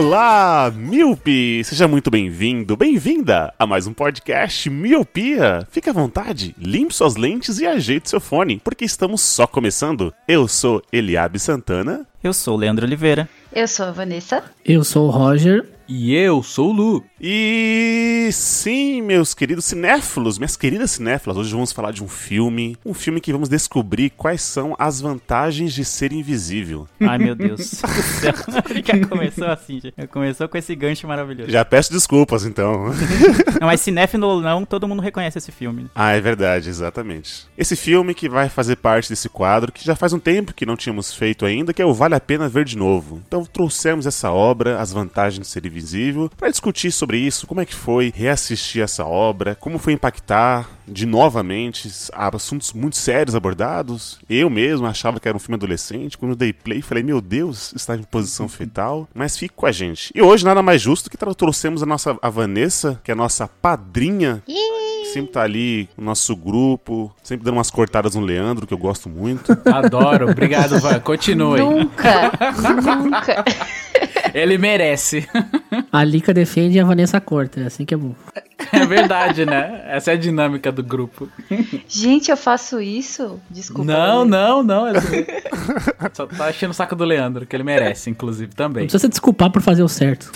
Olá, Miope! Seja muito bem-vindo, bem-vinda a mais um podcast Miopia. Fique à vontade, limpe suas lentes e ajeite seu fone, porque estamos só começando. Eu sou Eliabe Santana. Eu sou o Leandro Oliveira. Eu sou a Vanessa. Eu sou o Roger. E eu sou o Lu. E sim, meus queridos cinéfilos, minhas queridas cinéfilas, hoje vamos falar de um filme, um filme que vamos descobrir quais são as vantagens de ser invisível. Ai, meu Deus. Já começou assim, já começou com esse gancho maravilhoso. Já peço desculpas, então. Não, mas cinéfilo ou não, todo mundo reconhece esse filme. Ah, é verdade, exatamente. Esse filme que vai fazer parte desse quadro, que já faz um tempo que não tínhamos feito ainda, que é o Vale a Pena Ver de Novo. Então trouxemos essa obra, as vantagens de ser invisível, Invisível, para discutir sobre isso, como é que foi reassistir essa obra, como foi impactar de novamente assuntos muito sérios abordados. Eu mesmo achava que era um filme adolescente, quando dei play falei, meu Deus, está em posição fetal, mas fique com a gente. E hoje nada mais justo que trouxemos a nossa a Vanessa, que é a nossa padrinha. Sempre tá ali no nosso grupo, sempre dando umas cortadas no Leandro, que eu gosto muito. Adoro, obrigado, Van. Continue. Nunca, nunca. Ele merece. A Lika defende e a Vanessa corta, é assim que é bom. É verdade, né? Essa é a dinâmica do grupo. Gente, eu faço isso? Desculpa. Não, não, não. É do... Só tá enchendo o saco do Leandro, que ele merece, inclusive, também. Não precisa se desculpar por fazer o certo.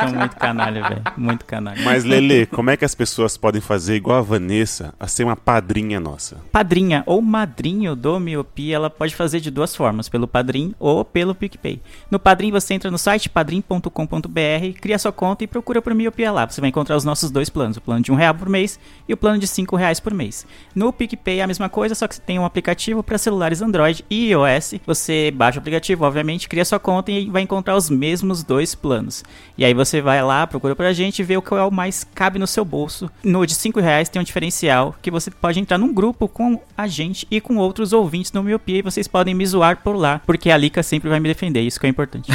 são muito canalha, velho. Muito canalha. Mas, Lele, como é que as pessoas podem fazer igual a Vanessa a ser uma padrinha nossa? Padrinha ou madrinho do Miopia, ela pode fazer de duas formas, pelo Padrim ou pelo PicPay. No Padrim, você entra no site padrim.com.br, cria sua conta e procura por Miopia lá. Você vai encontrar os nossos dois planos, o plano de um real por mês e o plano de cinco reais por mês. No PicPay é a mesma coisa, só que você tem um aplicativo para celulares Android e iOS. Você baixa o aplicativo, obviamente, cria sua conta e vai encontrar os mesmos dois planos. E aí você vai lá, procura pra gente vê o que é o mais cabe no seu bolso. No de cinco reais tem um diferencial que você pode entrar num grupo com a gente e com outros ouvintes no Miopia e vocês podem me zoar por lá, porque a Lika sempre vai me defender, isso que é importante.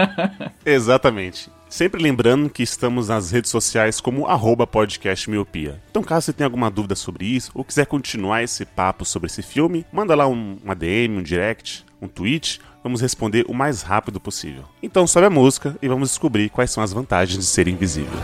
Exatamente. Sempre lembrando que estamos nas redes sociais como arroba podcast miopia. Então caso você tenha alguma dúvida sobre isso, ou quiser continuar esse papo sobre esse filme, manda lá um, uma DM, um direct, um tweet, vamos responder o mais rápido possível. Então sobe a música e vamos descobrir quais são as vantagens de ser invisível.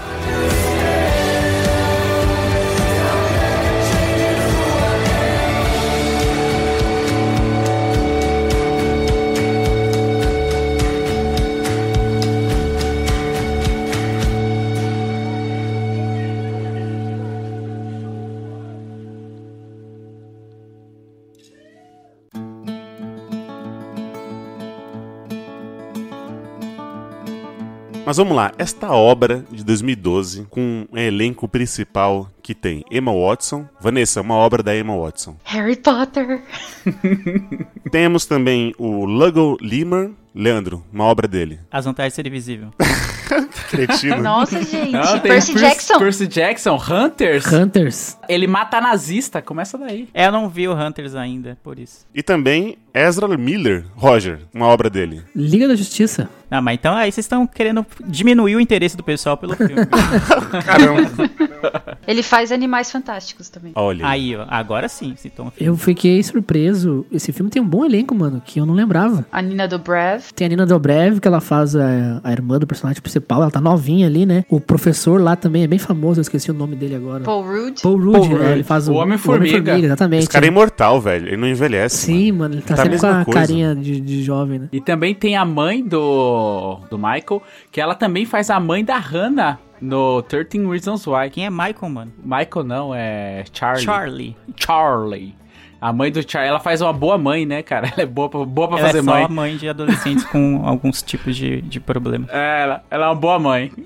Mas vamos lá, esta obra de 2012, com um elenco principal que tem Emma Watson. Vanessa, uma obra da Emma Watson. Harry Potter. Temos também o Lugo Limer. Leandro, uma obra dele. As vantagens de ser invisível. Cretino. Nossa, gente. Não, Percy Jackson. Percy Jackson, Hunters. Hunters. Ele mata nazista, começa daí. É, eu não vi o Hunters ainda, por isso. E também Ezra Miller, Roger, uma obra dele. Liga da Justiça. Ah, mas então aí vocês estão querendo diminuir o interesse do pessoal pelo filme. Caramba. Ele faz Animais Fantásticos também. Olha. Aí, ó, agora sim, citou um filme. Eu fiquei surpreso. Esse filme tem um bom elenco, mano, que eu não lembrava. A Nina Dobrev. Tem a Nina Dobrev, que ela faz a, a irmã do personagem principal. Ela tá novinha ali, né? O professor lá também é bem famoso, eu esqueci o nome dele agora. Paul Rudd. Paul Rudd, é, ele faz o, o Homem-Formiga. Homem exatamente. Esse cara é imortal, velho. Ele não envelhece. Sim, mano, ele tá, tá sempre com a coisa. carinha de, de jovem, né? E também tem a mãe do, do Michael, que ela também faz a mãe da Hannah no 13 Reasons Why. Quem é Michael, mano? Michael não, é Charlie. Charlie. Charlie. A mãe do Charlie, ela faz uma boa mãe, né, cara? Ela é boa pra, boa pra Ela fazer é só mãe. a mãe de adolescentes com alguns tipos de, de problema. É, ela, ela é uma boa mãe.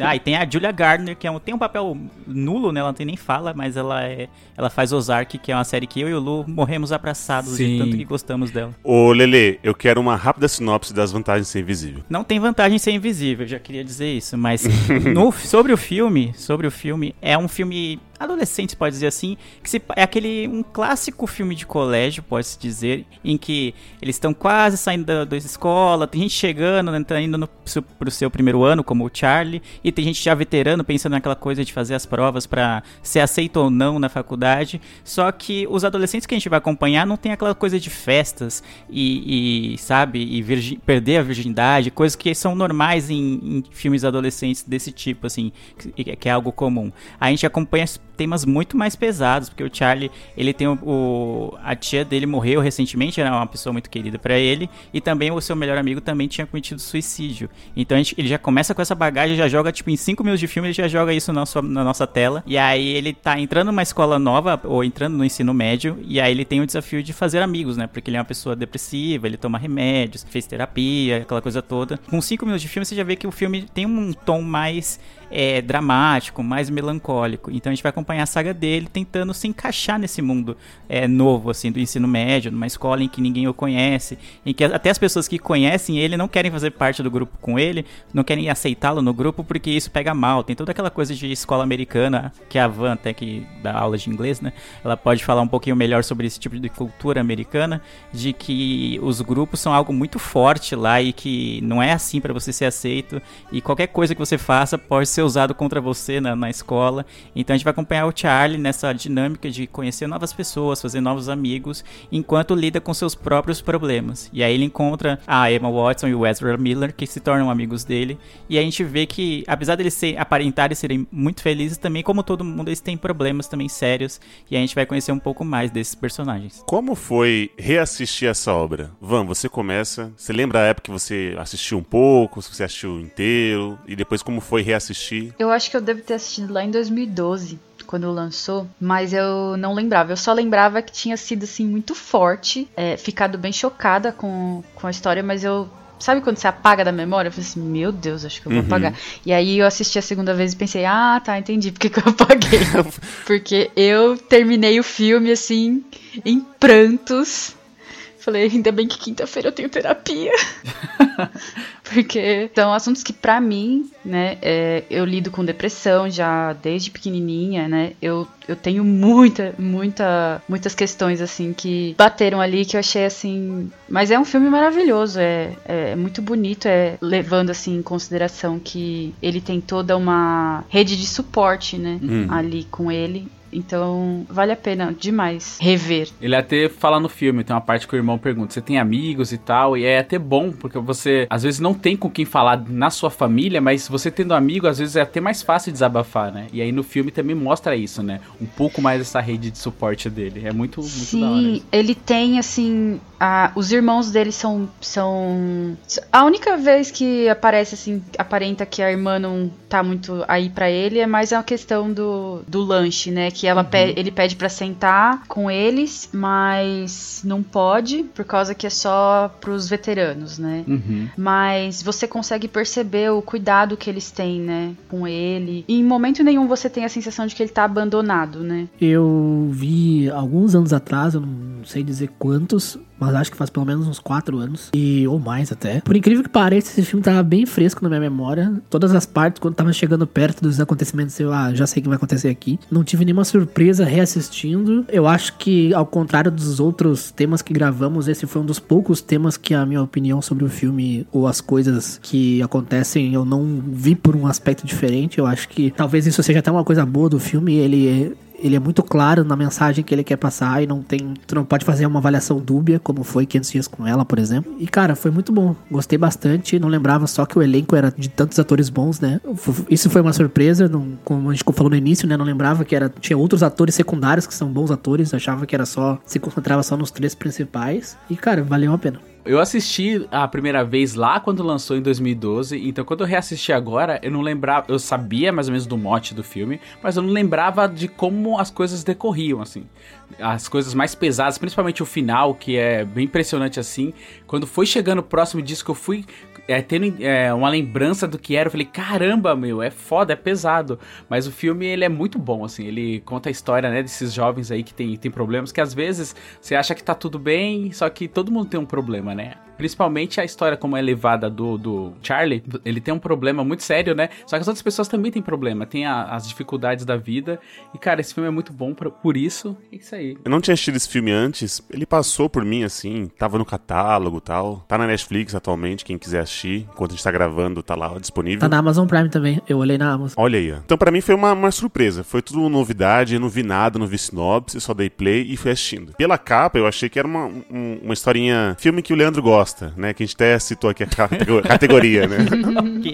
Ah, e tem a Julia Gardner, que é um, tem um papel nulo, né? Ela não tem nem fala, mas ela é. Ela faz Ozark, que é uma série que eu e o Lu morremos abraçados Sim. de tanto que gostamos dela. Ô, Lele, eu quero uma rápida sinopse das vantagens de ser invisível. Não tem vantagem em ser invisível, eu já queria dizer isso, mas no- sobre o filme, sobre o filme, é um filme adolescente, pode dizer assim, que se- é aquele um clássico filme de colégio, pode-se dizer, em que eles estão quase saindo da, da escola, tem gente chegando, né, tá indo no, pro seu primeiro ano, como o Charlie, e tem gente já veterano pensando naquela coisa de fazer as provas pra ser aceito ou não na faculdade. Só que os adolescentes que a gente vai acompanhar não tem aquela coisa de festas e, e, sabe, e virgi- perder a virgindade, coisas que são normais em, em filmes adolescentes desse tipo, assim, que, que é algo comum. A gente acompanha temas muito mais pesados, porque o Charlie, ele tem o, o- a tia dele morreu recentemente, era uma pessoa muito querida pra ele, e também o seu melhor amigo também tinha cometido suicídio. Então gente- ele já começa com essa bagagem, já joga tipo em 5 minutos de filme, ele já joga isso na, sua- na nossa tela. E aí ele tá entrando numa escola nova ou entrando no ensino médio, e aí ele tem o desafio de fazer amigos, né? Porque ele é uma pessoa depressiva, ele toma remédios, fez terapia, aquela coisa toda. Com 5 minutos de filme você já vê que o filme tem um tom mais é, dramático, mais melancólico. Então a gente vai acompanhar a saga dele tentando se encaixar nesse mundo é, novo, assim, do ensino médio, numa escola em que ninguém o conhece, em que até as pessoas que conhecem ele não querem fazer parte do grupo com ele, não querem aceitá-lo no grupo porque isso pega mal. Tem toda aquela coisa de escola americana, que a Van até que dá aula de inglês, né? Ela pode falar um pouquinho melhor sobre esse tipo de cultura americana, de que os grupos são algo muito forte lá e que não é assim para você ser aceito e qualquer coisa que você faça pode ser usado contra você na, na escola. Então a gente vai acompanhar o Charlie nessa dinâmica de conhecer novas pessoas, fazer novos amigos, enquanto lida com seus próprios problemas. E aí ele encontra a Emma Watson e o Ezra Miller, que se tornam amigos dele. E a gente vê que, apesar deles ser, aparentarem serem muito felizes, também, como todo mundo, eles têm problemas também sérios. E a gente vai conhecer um pouco mais desses personagens. Como foi reassistir essa obra? Van, você começa. Você lembra a época que você assistiu um pouco, se você assistiu inteiro, e depois como foi reassistir? Eu acho que eu devo ter assistido lá em 2012, quando lançou, mas eu não lembrava. Eu só lembrava que tinha sido assim muito forte, é, ficado bem chocada com, com a história, mas eu. Sabe quando você apaga da memória? Eu falei assim, meu Deus, acho que eu vou Uhum. apagar. E aí eu assisti a segunda vez e pensei, ah, tá, entendi porque que eu apaguei. porque eu terminei o filme assim, em prantos. Falei, ainda bem que quinta-feira eu tenho terapia. Porque são assuntos que, pra mim, né, é, eu lido com depressão já desde pequenininha, né? Eu, eu tenho muita, muita, muitas questões, assim, que bateram ali que eu achei, assim. Mas é um filme maravilhoso, é, é muito bonito, é levando, assim, em consideração que ele tem toda uma rede de suporte, né, Hum. ali com ele. Então, vale a pena demais rever. Ele até fala no filme, tem uma parte que o irmão pergunta: você tem amigos e tal? E é até bom, porque você às vezes não tem com quem falar na sua família, mas você tendo amigo, às vezes é até mais fácil desabafar, né? E aí no filme também mostra isso, né? Um pouco mais essa rede de suporte dele. É muito, muito da hora. Sim, ele tem assim, a- os irmãos dele são são a única vez que aparece assim, aparenta que a irmã não tá muito aí pra ele é mais a questão do, do lanche, né, que ela pe- ele pede pra sentar com eles, mas não pode por causa que é só pros veteranos, né? Uhum. Mas você consegue perceber o cuidado que eles têm, né, com ele. E em momento nenhum você tem a sensação de que ele tá abandonado, né? Eu vi alguns anos atrás, eu não sei dizer quantos, mas acho que faz pelo menos uns 4 anos, e ou mais até. Por incrível que pareça, esse filme tava bem fresco na minha memória. Todas as partes, quando tava chegando perto dos acontecimentos, eu ah, já sei o que vai acontecer aqui. Não tive nenhuma surpresa reassistindo. Eu acho que, ao contrário dos outros temas que gravamos, esse foi um dos poucos temas que a minha opinião sobre o filme ou as coisas que acontecem eu não vi por um aspecto diferente. Eu acho que talvez isso seja até uma coisa boa do filme. Ele ele é muito claro na mensagem que ele quer passar e não tem. Tu não pode fazer uma avaliação dúbia, como foi 500 dias com ela, por exemplo. E cara, foi muito bom. Gostei bastante. Não lembrava só que o elenco era de tantos atores bons, né? Isso foi uma surpresa, não, como a gente falou no início, né? Não lembrava que era tinha outros atores secundários que são bons atores. Achava que era só se concentrava só nos três principais. E cara, valeu a pena. Eu assisti a primeira vez lá quando lançou em 2012, então quando eu reassisti agora, eu não lembrava, eu sabia mais ou menos do mote do filme, mas eu não lembrava de como as coisas decorriam, assim. As coisas mais pesadas, principalmente o final, que é bem impressionante assim. Quando foi chegando próximo disso, que eu fui é, tendo é, uma lembrança do que era, eu falei, caramba, meu, é foda, é pesado. Mas o filme, ele é muito bom, assim, ele conta a história, né, desses jovens aí que tem, tem problemas, que às vezes você acha que tá tudo bem, só que todo mundo tem um problema, né? on. Principalmente a história como é levada do, do Charlie, ele tem um problema muito sério, né? Só que as outras pessoas também têm problema, tem a, as dificuldades da vida. E, cara, esse filme é muito bom por, por isso. É isso aí. Eu não tinha assistido esse filme antes, ele passou por mim, assim, tava no catálogo e tal. Tá na Netflix atualmente, quem quiser assistir, enquanto a gente tá gravando, tá lá disponível. Tá na Amazon Prime também. Eu olhei na Amazon. Olha aí. ó. Então, pra mim foi uma, uma surpresa. Foi tudo novidade, eu não vi nada, não vi sinopse, só dei play e fui assistindo. Pela capa, eu achei que era uma, um- uma historinha. Filme que o Leandro gosta, né? Que a gente até citou aqui a catego- categoria, né?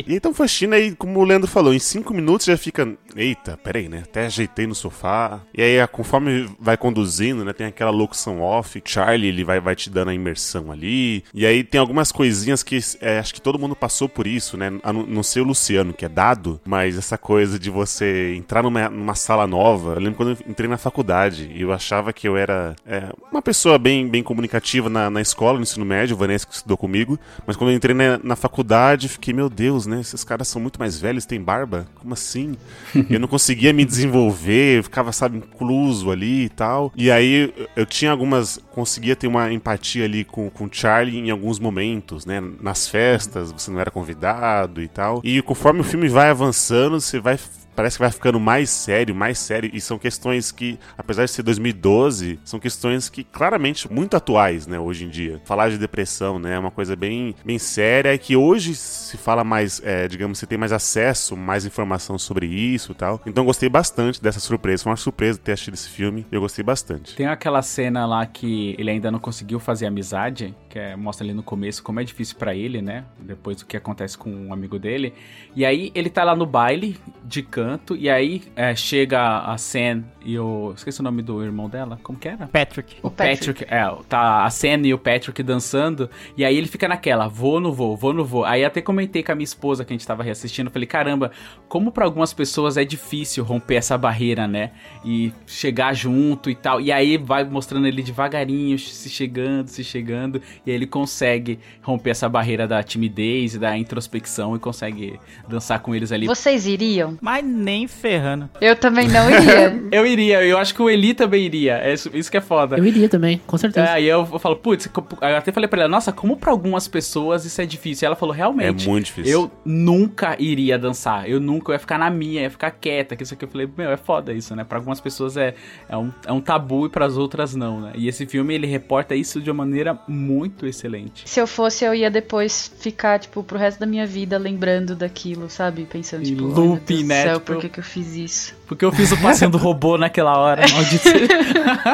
E então assistindo aí, como o Leandro falou, em cinco minutos já fica. Eita, peraí, né? Até ajeitei no sofá. E aí, conforme vai conduzindo, né? Tem aquela locução off. Charlie, ele vai, vai te dando a imersão ali. E aí tem algumas coisinhas que é, acho que todo mundo passou por isso, né? A não, ser o Luciano, que é dado, mas essa coisa de você entrar numa, numa sala nova. Eu lembro quando eu entrei na faculdade e eu achava que eu era é, uma pessoa bem, bem comunicativa na, na escola, no ensino médio, o Que estudou comigo. Mas quando eu entrei na, na faculdade, fiquei, meu Deus, né? Esses caras são muito mais velhos, têm barba? Como assim? eu não conseguia me desenvolver, eu ficava, sabe, incluso ali e tal. E aí eu- eu tinha algumas. Conseguia ter uma empatia ali com, com o Charlie em alguns momentos, né? Nas festas, você não era convidado e tal. E conforme o filme vai avançando, você vai parece que vai ficando mais sério, mais sério, e são questões que, apesar de ser 2012, são questões que claramente muito atuais, né, hoje em dia. Falar de depressão, né, é uma coisa bem, bem séria, e que hoje se fala mais, é, digamos, você tem mais acesso, mais informação sobre isso e tal. Então gostei bastante dessa surpresa, foi uma surpresa ter assistido esse filme, eu gostei bastante. Tem aquela cena lá que ele ainda não conseguiu fazer amizade, que é- mostra ali no começo como é difícil pra ele, né? Depois do que acontece com um amigo dele. E aí ele tá lá no baile de canto, e aí é, chega a Sam e o. Esqueci o nome do irmão dela, como que era? Patrick. O Patrick, é, tá a Sam e o Patrick dançando, e aí ele fica naquela, vou ou não vou, vou ou não vou. Aí até comentei com a minha esposa que a gente tava reassistindo, falei, caramba, como pra algumas pessoas é difícil romper essa barreira, né? E chegar junto e tal. E aí vai mostrando ele devagarinho, se chegando, se chegando, e aí ele consegue romper essa barreira da timidez e da introspecção e consegue dançar com eles ali. Vocês iriam? Mas nem ferrando. Eu também não iria. Eu iria, eu acho que o Eli também iria. É isso, isso que é foda. Eu iria também, com certeza. É, aí eu, eu falo, putz, eu até falei pra ela, nossa, como pra algumas pessoas isso é difícil? E ela falou, realmente. É muito difícil. Eu nunca iria dançar. Eu nunca eu ia ficar na minha, ia ficar quieta. Que isso aqui eu falei, meu, é foda isso, né? Pra algumas pessoas é, é, um, é um tabu e pras outras não, né? E esse filme ele reporta isso de uma maneira muito excelente. Se eu fosse, eu ia depois ficar, tipo, pro resto da minha vida lembrando daquilo, sabe? Pensando, Em tipo, looping, né? céu, Por que, que eu fiz isso? Porque eu fiz o passeio do robô naquela hora, maldito.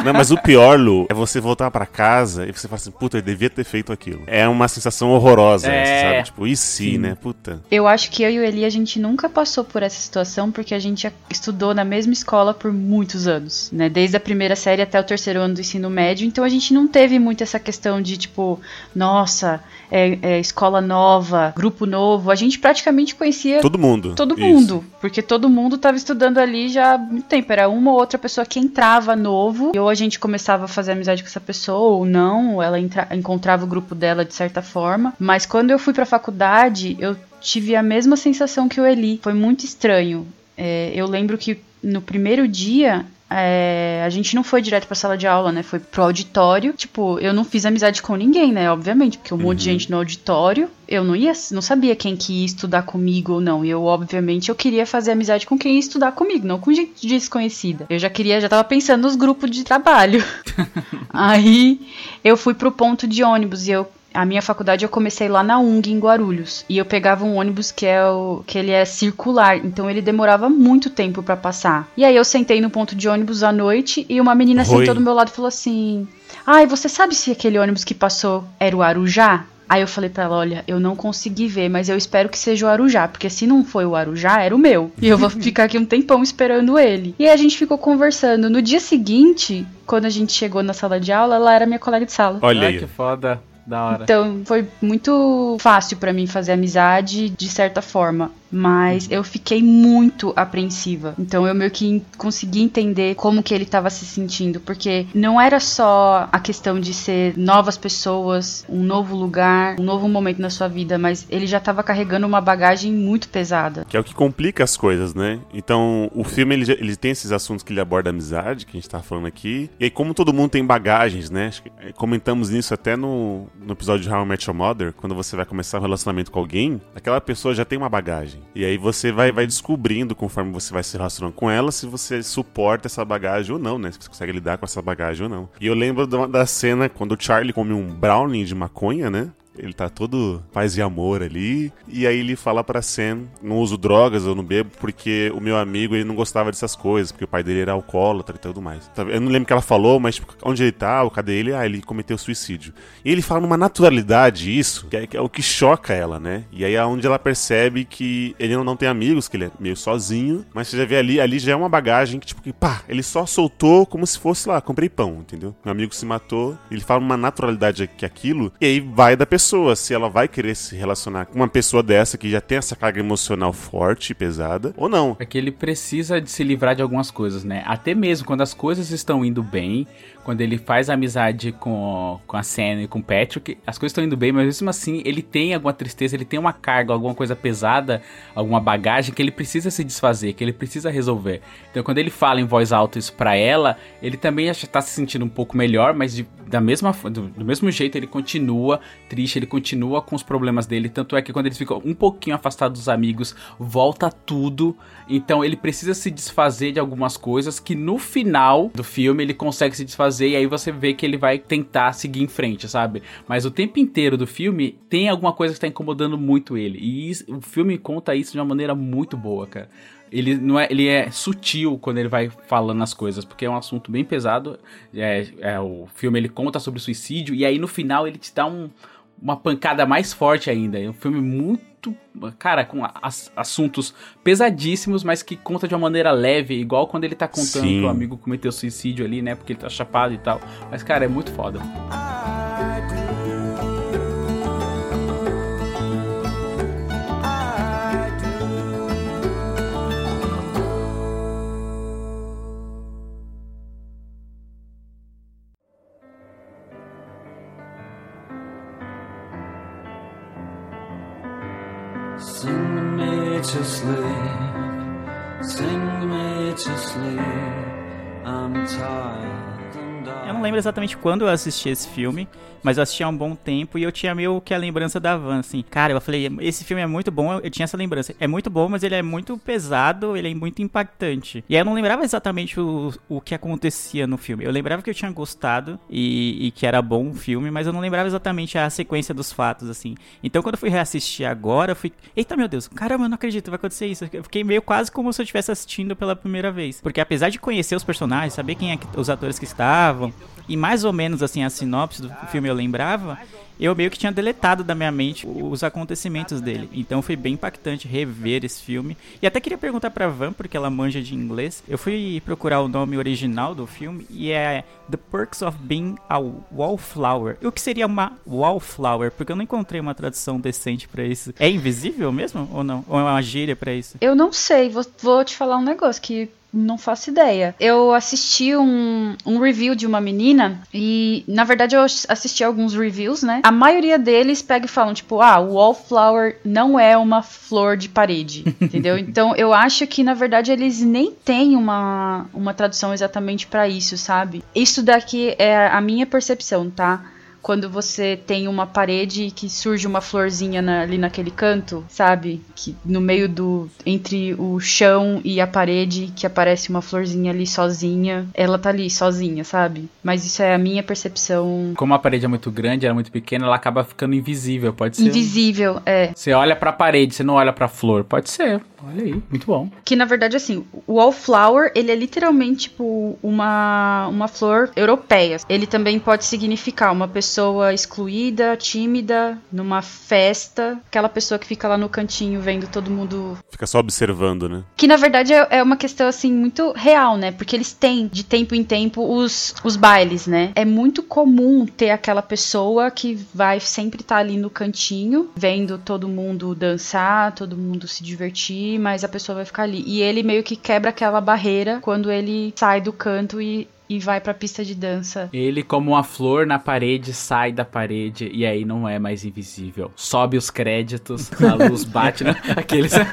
Não, mas o pior, Lu, é você voltar pra casa e você fala assim, puta, eu devia ter feito aquilo. É uma sensação horrorosa, É. essa, sabe? Tipo, e se, né? Puta. Eu acho que eu e o Eli, a gente nunca passou por essa situação porque a gente estudou na mesma escola por muitos anos, né? Desde a primeira série até o terceiro ano do ensino médio, então a gente não teve muito essa questão de, tipo, nossa, é, é escola nova, grupo novo. A gente praticamente conhecia Todo mundo. todo Isso. mundo, porque todo mundo estava estudando ali já há muito tempo. Era uma ou outra pessoa que entrava novo, e ou a gente começava a fazer amizade com essa pessoa, ou não, ou ela entra- encontrava o grupo dela de certa forma. Mas quando eu fui pra faculdade, eu tive a mesma sensação que o Eli. Foi muito estranho. É, eu lembro que no primeiro dia. É, a gente não foi direto pra sala de aula, né? Foi pro auditório. Tipo, eu não fiz amizade com ninguém, né? Obviamente, porque um monte de gente no auditório. Eu não ia, não sabia quem que ia estudar comigo ou não. E eu, obviamente, eu queria fazer amizade com quem ia estudar comigo, não com gente desconhecida. Eu já queria, já tava pensando nos grupos de trabalho. Aí eu fui pro ponto de ônibus e eu a minha faculdade eu comecei lá na UNG em Guarulhos e eu pegava um ônibus que é o que ele é circular, então ele demorava muito tempo pra passar. E aí eu sentei no ponto de ônibus à noite e uma menina Oi. sentou do meu lado e falou assim: "Ai, você sabe se aquele ônibus que passou era o Arujá?" Aí eu falei pra ela, olha, eu não consegui ver, mas eu espero que seja o Arujá, porque se não foi o Arujá, era o meu. E eu vou ficar aqui um tempão esperando ele. E aí a gente ficou conversando. No dia seguinte, quando a gente chegou na sala de aula, ela era minha colega de sala. Olha Ai, que foda. Da hora. Então foi muito fácil pra mim fazer amizade de certa forma. Mas eu fiquei muito apreensiva. Então eu meio que consegui entender como que ele tava se sentindo. Porque não era só a questão de ser novas pessoas, um novo lugar, um novo momento na sua vida, mas ele já tava carregando uma bagagem muito pesada. Que é o que complica as coisas, né? Então, o filme ele, ele tem esses assuntos que ele aborda a amizade, que a gente tá falando aqui. E aí, como todo mundo tem bagagens, né? Eh, Comentamos nisso até no, no episódio de How I Met Your Mother, quando você vai começar um relacionamento com alguém, aquela pessoa já tem uma bagagem. E aí você vai, vai descobrindo, conforme você vai se relacionando com ela, se você suporta essa bagagem ou não, né? Se você consegue lidar com essa bagagem ou não. E eu lembro da, da cena quando o Charlie come um brownie de maconha, né? Ele tá todo paz e amor ali. E aí ele fala pra Sam: não uso drogas, eu não bebo, porque o meu amigo ele não gostava dessas coisas, porque o pai dele era alcoólatra e tudo mais. Tá- Eu não lembro o que ela falou, mas tipo, onde ele tá, cadê ele? Ah, ele cometeu suicídio. E ele fala numa naturalidade isso, que é, que é o que choca ela, né? E aí é onde ela percebe que ele não, tem amigos, que ele é meio sozinho, mas você já vê ali, ali já é uma bagagem que, tipo, que pá, ele só soltou como se fosse lá, comprei pão, entendeu? Meu amigo se matou, ele fala uma naturalidade que aquilo, e aí vai da pessoa, se ela vai querer se relacionar com uma pessoa dessa que já tem essa carga emocional forte e pesada, ou não. É que ele precisa de se livrar de algumas coisas, né? Até mesmo quando as coisas estão indo bem, quando ele faz amizade com, com a Sam e com o Patrick, as coisas estão indo bem, mas mesmo assim ele tem alguma tristeza, ele tem uma carga, alguma coisa pesada, alguma bagagem que ele precisa se desfazer, que ele precisa resolver. Então quando ele fala em voz alta isso pra ela, ele também já tá se sentindo um pouco melhor, mas de- da mesma, do, do mesmo jeito ele continua triste, ele continua com os problemas dele. Tanto é que quando eles ficam um pouquinho afastados dos amigos, volta tudo. Então ele precisa se desfazer de algumas coisas que no final do filme ele consegue se desfazer e aí você vê que ele vai tentar seguir em frente, sabe? Mas o tempo inteiro do filme tem alguma coisa que tá incomodando muito ele. E isso- o filme conta isso de uma maneira muito boa, cara. Ele não é, ele é sutil quando ele vai falando as coisas, porque é um assunto bem pesado. É, é, o filme ele conta sobre suicídio e aí no final ele te dá um, uma pancada mais forte ainda. É um filme muito, cara, com as- assuntos pesadíssimos, mas que conta de uma maneira leve, igual quando ele tá contando Sim. que o amigo cometeu suicídio ali, né? Porque ele tá chapado e tal. Mas cara, é muito foda. Sing to sleep, sing me to sleep. I'm tired Eu não lembro exatamente quando eu assisti esse filme, mas eu assisti há um bom tempo e eu tinha meio que a lembrança da Van, assim. Cara, eu falei, esse filme é muito bom, eu, tinha essa lembrança. É muito bom, mas ele é muito pesado, ele é muito impactante. E aí eu não lembrava exatamente o, o que acontecia no filme. Eu lembrava que eu tinha gostado e, e que era bom o filme, mas eu não lembrava exatamente a sequência dos fatos, assim. Então quando eu fui reassistir agora, eu fui. Eita meu Deus, caramba, eu não acredito, vai acontecer isso. Eu fiquei meio quase como se eu estivesse assistindo pela primeira vez. Porque apesar de conhecer os personagens, saber quem é que, os atores que estavam, e mais ou menos assim a sinopse do filme eu lembrava, eu meio que tinha deletado da minha mente os acontecimentos dele. Então foi bem impactante rever esse filme. E até queria perguntar pra Van, porque ela manja de inglês. Eu fui procurar o nome original do filme e é The Perks of Being a Wallflower. O que seria uma wallflower? Porque eu não encontrei uma tradução decente pra isso. É invisível mesmo ou não? Ou é uma gíria pra isso? Eu não sei, vou, vou te falar um negócio que não faço ideia. Eu assisti um, um review de uma menina e, na verdade, eu assisti alguns reviews, né? A maioria deles pega e falam, tipo, ah, o wallflower não é uma flor de parede, entendeu? Então, eu acho que, na verdade, eles nem têm uma, uma tradução exatamente pra isso, sabe? Isso daqui é a minha percepção, tá? Quando você tem uma parede que surge uma florzinha na- ali naquele canto, sabe? Que no meio do entre o chão e a parede que aparece uma florzinha ali sozinha, ela tá ali sozinha, sabe? Mas isso é a minha percepção Como a parede é muito grande, ela é muito pequena, ela acaba ficando invisível, pode ser. invisível, é. Você olha pra parede, você não olha pra flor. Pode ser. Olha aí, muito bom. Que na verdade, assim, o wallflower, ele é literalmente, tipo, uma, uma flor europeia. Ele também pode significar uma pessoa pessoa excluída, tímida, numa festa, aquela pessoa que fica lá no cantinho vendo todo mundo. Fica só observando, né? Que na verdade é, é uma questão assim muito real, né? Porque eles têm de tempo em tempo os, os bailes, né? É muito comum ter aquela pessoa que vai sempre estar ali no cantinho, vendo todo mundo dançar, todo mundo se divertir, mas a pessoa vai ficar ali. E ele meio que quebra aquela barreira quando ele sai do canto e e vai pra pista de dança. Ele, como uma flor na parede, sai da parede e aí não é mais invisível. Sobe os créditos, a luz bate na... aqueles.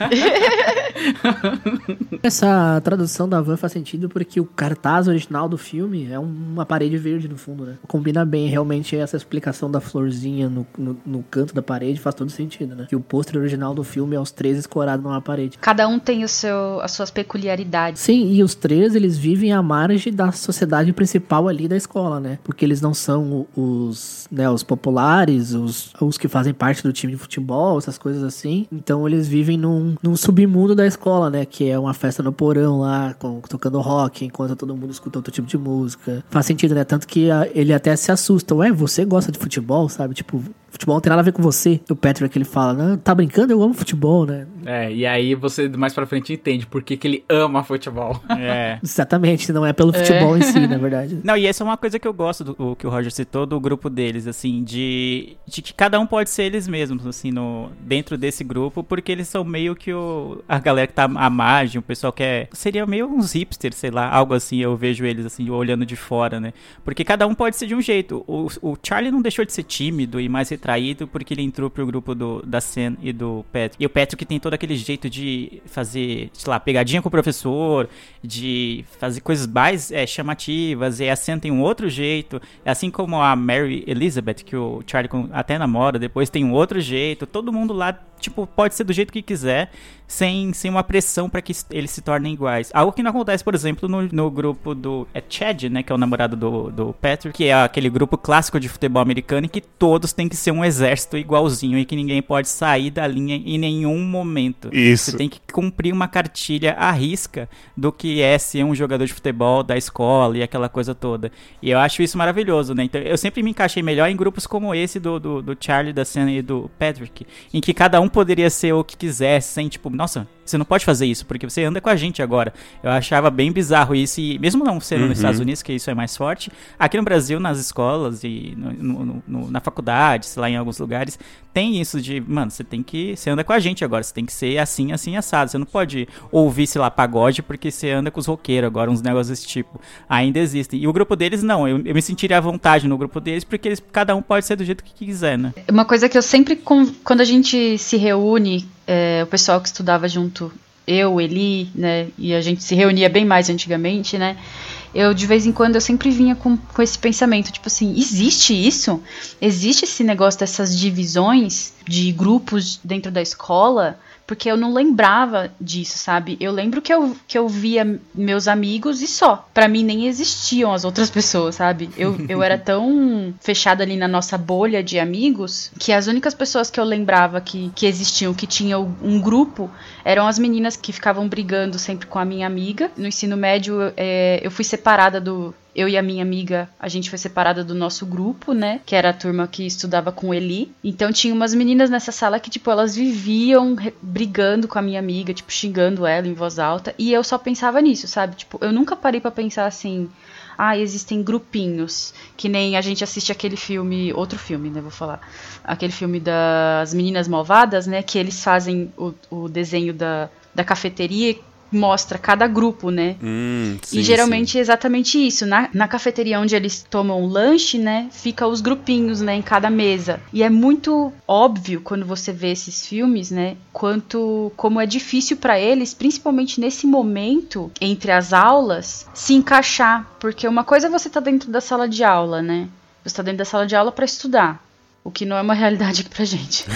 Essa tradução da Van faz sentido porque o cartaz original do filme é uma parede verde no fundo, né? Combina bem, realmente, essa explicação da florzinha no, no, no canto da parede faz todo sentido, né? Que o pôster original do filme é os três escorados numa parede. Cada um tem o seu, as suas peculiaridades. Sim, e os três, eles vivem à margem da sociedade principal ali da escola, né? Porque eles não são os, né, os populares, os, os que fazem parte do time de futebol, essas coisas assim. Então eles vivem num, num submundo da escola, né? Que é uma festa no porão lá, com, tocando rock, enquanto todo mundo escuta outro tipo de música. Faz sentido, né? Tanto que a, ele até se assusta. Ué, você gosta de futebol, sabe? Tipo, futebol não tem nada a ver com você. O Patrick ele fala, não, tá brincando? Eu amo futebol, né? É, e aí você mais pra frente entende por que, que ele ama futebol. É. Exatamente, não é pelo futebol em si, na verdade. Não, e essa é uma coisa que eu gosto do o que o Roger citou do grupo deles, assim, de, de que cada um pode ser eles mesmos, assim, no, dentro desse grupo, porque eles são meio que o, a galera que tá à margem, o pessoal que é. Seria meio uns hipsters, sei lá, algo assim, eu vejo eles assim, olhando de fora, né? Porque cada um pode ser de um jeito. O, o Charlie não deixou de ser tímido e mais retraído porque ele entrou pro grupo do, da Sen e do Patrick. E o Patrick tem todo aquele jeito de fazer, sei lá, pegadinha com o professor, de fazer coisas mais é, chamativas, e a Sen tem um outro jeito, assim como a Mary Elizabeth, que o Charlie até namora, depois tem um outro jeito, todo mundo lá, tipo, pode ser do jeito que quiser, sem, sem uma pressão para que eles se tornem iguais. Algo que não acontece, por exemplo, no, no grupo do é Chad, né, que é o namorado do, do Patrick, que é aquele grupo clássico de futebol americano em que todos têm que ser um exército igualzinho e que ninguém pode sair da linha em nenhum momento. Isso. Você tem que cumprir uma cartilha à risca do que é ser um jogador de futebol da escola e aquela coisa toda. E eu acho isso maravilhoso, né? Então, eu sempre me encaixei melhor em grupos como esse do, do, do Charlie, da Senna e do Patrick, em que cada um poderia ser o que quisesse, sem tipo, nossa, você não pode fazer isso, porque você anda com a gente agora. Eu achava bem bizarro isso, e mesmo não sendo Uhum. nos Estados Unidos, que isso é mais forte, aqui no Brasil, nas escolas e no- no- no- na faculdade, sei lá, em alguns lugares, tem isso de, mano, você tem que. Você anda com a gente agora, você tem que ser assim, assim, assado. Você não pode ouvir, sei lá, pagode porque você anda com os roqueiros agora, uns negócios desse tipo. Ainda existem. E o grupo deles, não. Eu, eu me sentiria à vontade no grupo deles, porque eles, cada um pode ser do jeito que quiser, né? Uma coisa que eu sempre, quando a gente se reúne, é, o pessoal que estudava junto, eu, Eli, né, e a gente se reunia bem mais antigamente, né, eu de vez em quando eu sempre vinha com, com esse pensamento, tipo assim, existe isso? Existe esse negócio dessas divisões de grupos dentro da escola? Porque eu não lembrava disso, sabe? Eu lembro que eu, que eu via meus amigos e só. Pra mim nem existiam as outras pessoas, sabe? Eu, eu era tão fechada ali na nossa bolha de amigos que as únicas pessoas que eu lembrava que, que existiam, que tinham um grupo, eram as meninas que ficavam brigando sempre com a minha amiga. No ensino médio, é, eu fui separada do, eu e a minha amiga, a gente foi separada do nosso grupo, né? Que era a turma que estudava com Eli. Então tinha umas meninas nessa sala que, tipo, elas viviam brigando com a minha amiga, tipo, xingando ela em voz alta. E eu só pensava nisso, sabe? Tipo, eu nunca parei pra pensar assim. Ah, existem grupinhos. Que nem a gente assiste aquele filme. Outro filme, né? Vou falar. Aquele filme das Meninas Malvadas, né? Que eles fazem o, o desenho da, da cafeteria mostra cada grupo, né? Hum, sim, e geralmente é exatamente isso. Na, na cafeteria onde eles tomam lanche, né? Fica os grupinhos, né? Em cada mesa. E é muito óbvio quando você vê esses filmes, né? Quanto como é difícil pra eles, principalmente nesse momento entre as aulas, se encaixar. Porque uma coisa é você tá dentro da sala de aula, né? Você tá dentro da sala de aula pra estudar. O que não é uma realidade aqui pra gente.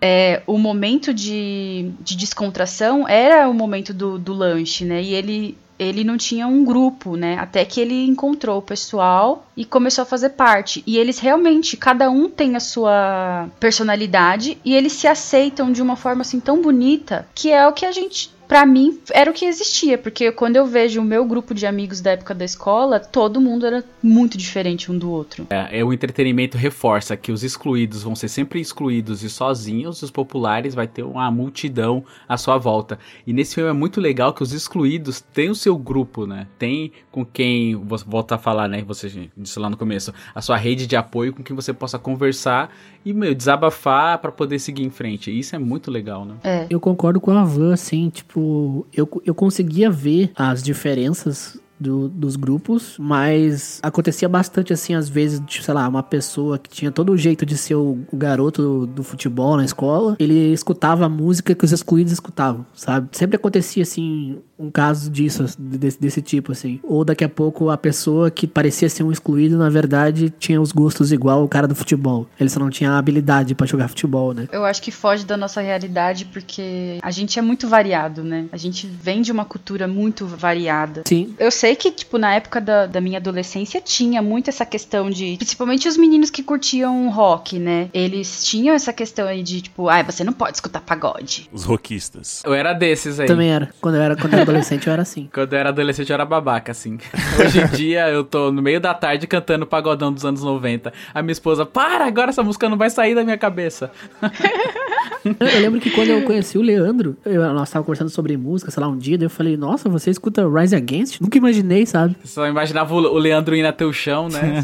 É, o momento de, de descontração era o momento do, do lanche, né? E ele, ele não tinha um grupo, né? Até que ele encontrou o pessoal e começou a fazer parte. E eles realmente, cada um tem a sua personalidade e eles se aceitam de uma forma assim tão bonita que é o que a gente pra mim, era o que existia, porque quando eu vejo o meu grupo de amigos da época da escola, todo mundo era muito diferente um do outro. É, é, o entretenimento reforça que os excluídos vão ser sempre excluídos e sozinhos, os populares vai ter uma multidão à sua volta. E nesse filme é muito legal que os excluídos têm o seu grupo, né? Tem com quem, volta a falar, né? Você disse lá no começo, a sua rede de apoio com quem você possa conversar e, meu, desabafar para poder seguir em frente. E isso é muito legal, né? É. Eu concordo com a Van, assim, tipo, eu, eu conseguia ver as diferenças do, dos grupos, mas acontecia bastante assim, às vezes, de, sei lá, uma pessoa que tinha todo o jeito de ser o, o garoto do, do, futebol na escola, ele escutava a música que os excluídos escutavam, sabe? Sempre acontecia assim, um caso disso, desse, desse tipo, assim. Ou daqui a pouco a pessoa que parecia ser um excluído, na verdade, tinha os gostos igual o cara do futebol. Ele só não tinha habilidade para jogar futebol, né? Eu acho que foge da nossa realidade porque a gente é muito variado, né? A gente vem de uma cultura muito variada. Sim. Eu sei que, tipo, na época da, da minha adolescência tinha muito essa questão de. Principalmente os meninos que curtiam rock, né? Eles tinham essa questão aí de, tipo, ah, você não pode escutar pagode. Os rockistas. Eu era desses aí. Também era. Quando eu era, quando eu era adolescente, eu era assim. Quando eu era adolescente, eu era babaca, assim. Hoje em dia, eu tô no meio da tarde cantando pagodão dos anos 90. A minha esposa, para, agora essa música não vai sair da minha cabeça. eu lembro que quando eu conheci o Leandro, eu, nós estávamos conversando sobre música, sei lá, um dia, daí eu falei, nossa, você escuta Rise Against? Nunca imaginei, sabe? Só imaginava o Leandro indo até o chão, né?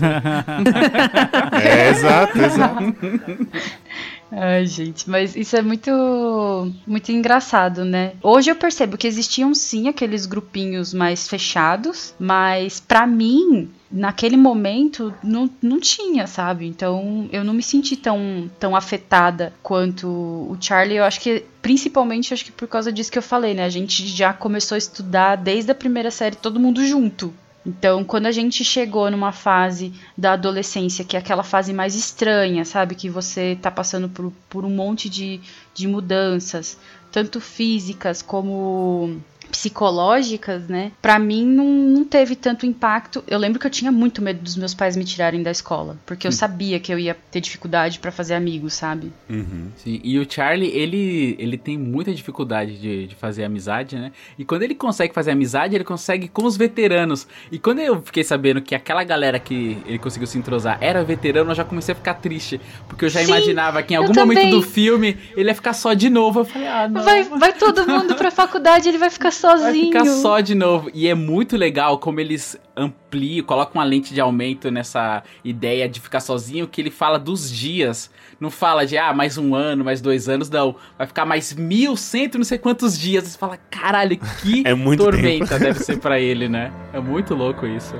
é, exato, exato. Ai, gente, mas isso é muito muito engraçado, né? Hoje eu percebo que existiam sim aqueles grupinhos mais fechados, mas para mim, naquele momento, não, não tinha, sabe? Então eu não me senti tão, tão afetada quanto o Charlie. Eu acho que, principalmente, acho que por causa disso que eu falei, né? A gente já começou a estudar desde a primeira série, todo mundo junto. Então, quando a gente chegou numa fase da adolescência, que é aquela fase mais estranha, sabe? Que você tá passando por, por um monte de, de mudanças, tanto físicas como psicológicas, né? Para mim não, não, teve tanto impacto. Eu lembro que eu tinha muito medo dos meus pais me tirarem da escola, porque eu hum. sabia que eu ia ter dificuldade para fazer amigos, sabe? Uhum. Sim, e o Charlie, ele, ele tem muita dificuldade de, de fazer amizade, né? E quando ele consegue fazer amizade, ele consegue com os veteranos. E quando eu fiquei sabendo que aquela galera que ele conseguiu se entrosar era veterano, eu já comecei a ficar triste, porque eu já Sim, imaginava que em algum momento do filme ele ia ficar só de novo. Eu falei, ah, não. Vai, vai todo mundo pra faculdade, ele vai ficar sozinho. Vai ficar só de novo. E é muito legal como eles ampliam, colocam uma lente de aumento nessa ideia de ficar sozinho, que ele fala dos dias. Não fala de, ah, mais um ano, mais dois anos, não. Vai ficar mais mil, cento, não sei quantos dias. Você fala, caralho, que é muito tormenta tempo. deve ser para ele, né? É muito louco isso.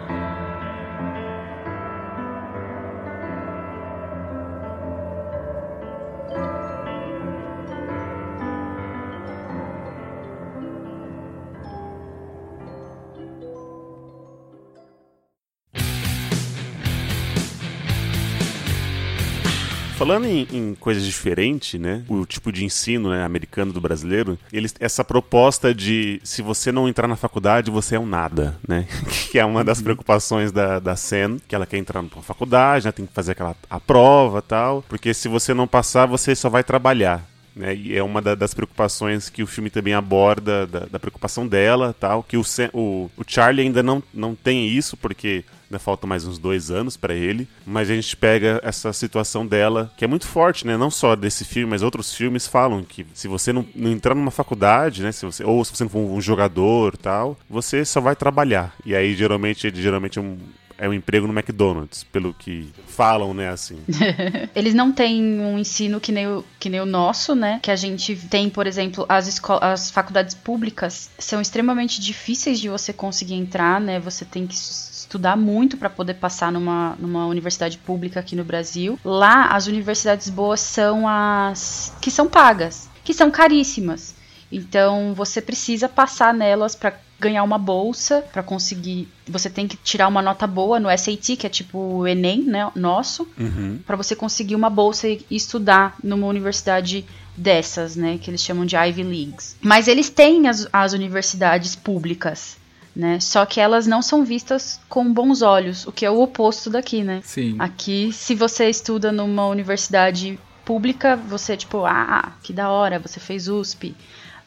Falando em, em coisas diferentes, né? O tipo de ensino né, americano do brasileiro, eles, essa proposta de se você não entrar na faculdade, você é um nada, né? que é uma das preocupações da, da Sen, que ela quer entrar na faculdade, né? Tem que fazer aquela a prova tal. Porque se você não passar, você só vai trabalhar. Né, e é uma da, das preocupações que o filme também aborda, da, da preocupação dela, tal, que o, o, o Charlie ainda não, não tem isso, porque Ainda faltam mais uns dois anos para ele. Mas a gente pega essa situação dela, que é muito forte, né? Não só desse filme, mas outros filmes falam que se você não, não entrar numa faculdade, né? Se você, ou se você não for um jogador tal, você só vai trabalhar. E aí, geralmente, geralmente é um, é um emprego no McDonald's, pelo que falam, né, assim. Eles não têm um ensino que nem, o, que nem o nosso, né? Que a gente tem, por exemplo, as, as faculdades públicas são extremamente difíceis de você conseguir entrar, né? Você tem que estudar muito para poder passar numa, numa universidade pública aqui no Brasil. Lá, as universidades boas são as que são pagas, que são caríssimas. Então, você precisa passar nelas para ganhar uma bolsa, para conseguir. Você tem que tirar uma nota boa no SAT, que é tipo o Enem, né, nosso, uhum. para você conseguir uma bolsa e estudar numa universidade dessas, né, que eles chamam de Ivy Leagues. Mas eles têm as, as universidades públicas né? Só que elas não são vistas com bons olhos, o que é o oposto daqui, né? Sim. Aqui, se você estuda numa universidade pública, você tipo, ah, que da hora, você fez USP.